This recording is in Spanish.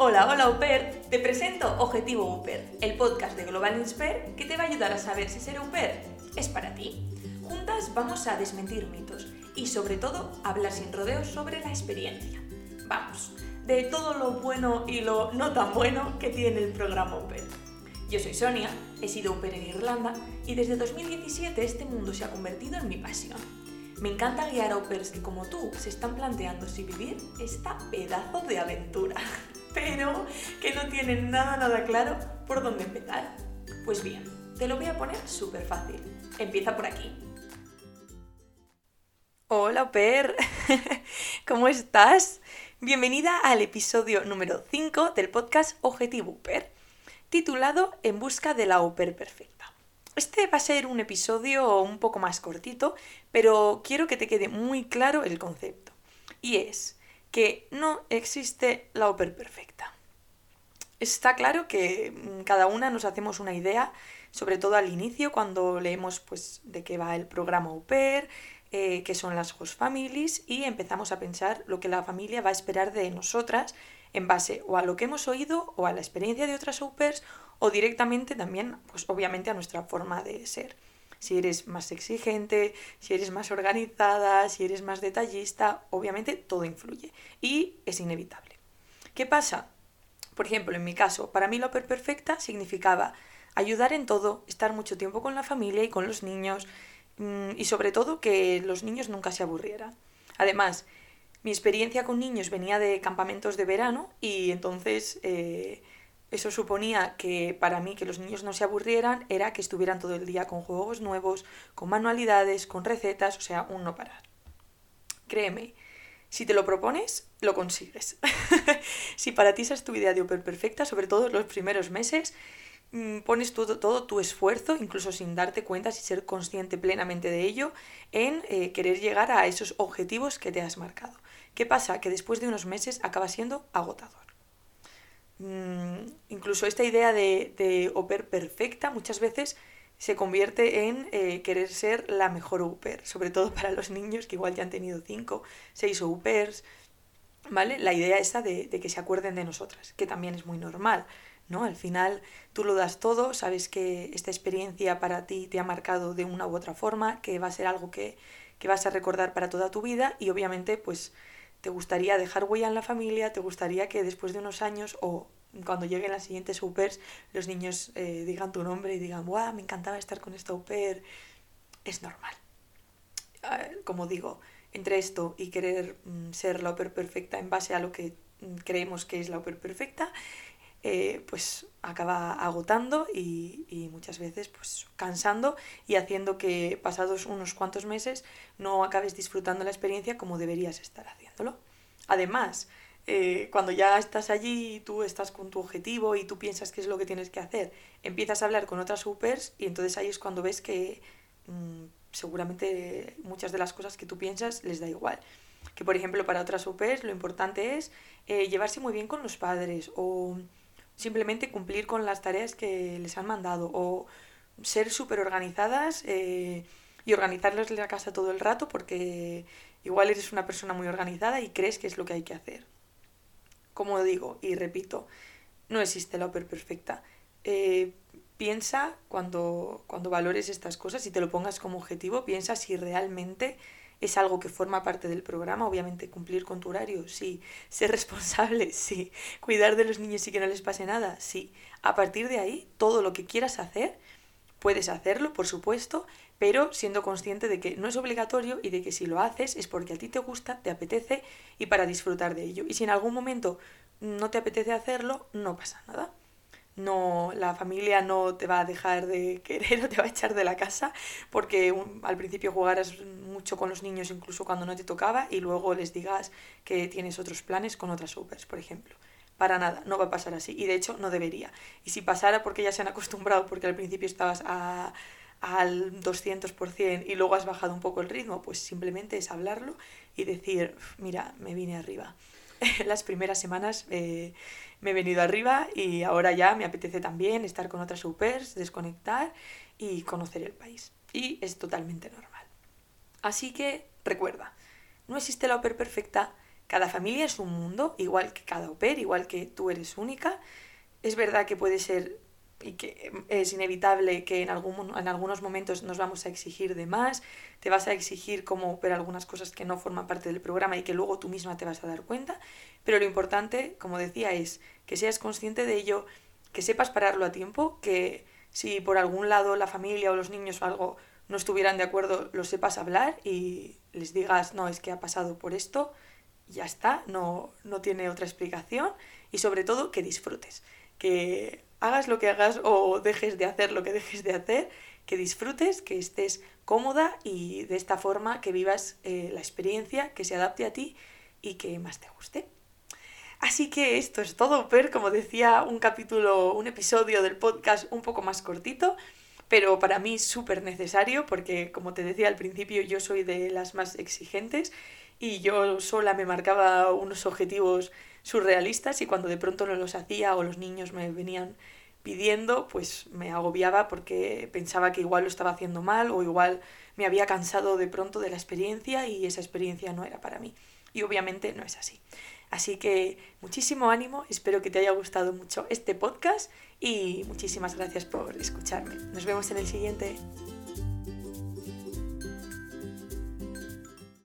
Hola, hola Uper, te presento Objetivo Uper, el podcast de Global Insper que te va a ayudar a saber si ser Uper es para ti. Juntas vamos a desmentir mitos y sobre todo hablar sin rodeos sobre la experiencia. Vamos, de todo lo bueno y lo no tan bueno que tiene el programa Uper. Yo soy Sonia, he sido Uper en Irlanda y desde 2017 este mundo se ha convertido en mi pasión. Me encanta guiar a Upers que como tú se están planteando si vivir esta pedazo de aventura, pero que no tienen nada nada claro por dónde empezar. Pues bien, te lo voy a poner súper fácil. Empieza por aquí. Hola Uper, ¿cómo estás? Bienvenida al episodio número 5 del podcast Objetivo Uper, titulado En busca de la Uper perfecta. Este va a ser un episodio un poco más cortito, pero quiero que te quede muy claro el concepto. Y es que no existe la OPER perfecta. Está claro que mm, cada una nos hacemos una idea, sobre todo al inicio, cuando leemos pues, de qué va el programa OPER, eh, qué son las host families, y empezamos a pensar lo que la familia va a esperar de nosotras en base o a lo que hemos oído o a la experiencia de otras au o directamente también, pues obviamente a nuestra forma de ser. Si eres más exigente, si eres más organizada, si eres más detallista, obviamente todo influye y es inevitable. ¿Qué pasa? Por ejemplo, en mi caso, para mí la perfecta significaba ayudar en todo, estar mucho tiempo con la familia y con los niños mm, y sobre todo que los niños nunca se aburrieran. Además, mi experiencia con niños venía de campamentos de verano y entonces eh, eso suponía que para mí que los niños no se aburrieran era que estuvieran todo el día con juegos nuevos, con manualidades, con recetas, o sea, un no parar. Créeme, si te lo propones, lo consigues. si para ti esa es tu idea de perfecta, sobre todo los primeros meses, mm, pones todo, todo, tu esfuerzo, incluso sin darte cuenta, sin ser consciente plenamente de ello, en eh, querer llegar a esos objetivos que te has marcado. ¿Qué pasa? Que después de unos meses acaba siendo agotador. Mm, incluso esta idea de, de oper perfecta muchas veces se convierte en eh, querer ser la mejor UPER, sobre todo para los niños que igual ya han tenido 5, 6 UPERs, ¿vale? La idea esa de, de, que se acuerden de nosotras, que también es muy normal, ¿no? Al final tú lo das todo, sabes que esta experiencia para ti te ha marcado de una u otra forma, que va a ser algo que, que vas a recordar para toda tu vida y obviamente pues te gustaría dejar huella en la familia, te gustaría que después de unos años o cuando lleguen las siguientes supers los niños eh, digan tu nombre y digan, ¡guau! Me encantaba estar con esta UPER. Es normal. Como digo, entre esto y querer mm, ser la UPER perfecta en base a lo que mm, creemos que es la UPER perfecta, eh, pues acaba agotando y, y, muchas veces pues cansando y haciendo que pasados unos cuantos meses no acabes disfrutando la experiencia como deberías estar haciéndolo. Además, eh, cuando ya estás allí y tú estás con tu objetivo y tú piensas qué es lo que tienes que hacer, empiezas a hablar con otras supers y entonces ahí es cuando ves que mm, seguramente muchas de las cosas que tú piensas les da igual. Que por ejemplo para otras supers lo importante es eh, llevarse muy bien con los padres o simplemente cumplir con las tareas que les han mandado o ser súper organizadas eh, y organizarles la casa todo el rato porque igual eres una persona muy organizada y crees que es lo que hay que hacer como digo y repito, no existe la OPER perfecta. Eh, piensa cuando, cuando valores estas cosas y te lo pongas como objetivo, piensa si realmente es algo que forma parte del programa, obviamente cumplir con tu horario, sí, ser responsable, sí, cuidar de los niños y que no les pase nada, sí. A partir de ahí, todo lo que quieras hacer, puedes hacerlo, por supuesto, pero siendo consciente de que no es obligatorio y de que si lo haces es porque a ti te gusta, te apetece y para disfrutar de ello. Y si en algún momento no te apetece hacerlo, no pasa nada. No, la familia no te va a dejar de querer o te va a echar de la casa porque al principio jugaras mucho con los niños incluso cuando no te tocaba y luego les digas que tienes otros planes con otras supers, por ejemplo. Para nada, no va a pasar así y de hecho no debería. Y si pasara porque ya se han acostumbrado porque al principio estabas a al 200% y luego has bajado un poco el ritmo, pues simplemente es hablarlo y decir, mira, me vine arriba. Las primeras semanas eh, me he venido arriba y ahora ya me apetece también estar con otras supers, desconectar y conocer el país. Y es totalmente normal. Así que recuerda, no existe la OPER perfecta, Cada familia es un mundo, igual que cada au igual que tú eres única. Es verdad que puede ser y que es inevitable que en, algún, en algunos momentos nos vamos a exigir de más, te vas a exigir como ver algunas cosas que no forman parte del programa y que luego tú misma te vas a dar cuenta, pero lo importante, como decía, es que seas consciente de ello, que sepas pararlo a tiempo, que si por algún lado la familia o los niños o algo no estuvieran de acuerdo, lo sepas hablar y les digas, no, es que ha pasado por esto, ya está, no, no tiene otra explicación y sobre todo que disfrutes, que hagas lo que hagas o dejes de hacer lo que dejes de hacer, que disfrutes, que estés cómoda y de esta forma que vivas eh, la experiencia, que se adapte a ti y que más te guste. Así que esto es todo, Per, como decía, un capítulo, un episodio del podcast un poco más cortito, pero para mí súper necesario porque, como te decía al principio, yo soy de las más exigentes y yo sola me marcaba unos objetivos surrealistas y cuando de pronto no los hacía o los niños me venían pidiendo, pues me agobiaba porque pensaba que igual lo estaba haciendo mal o igual me había cansado de pronto de la experiencia y esa experiencia no era para mí. Y obviamente no es así. Así que muchísimo ánimo, espero que te haya gustado mucho este podcast y muchísimas gracias por escucharme. Nos vemos en el siguiente.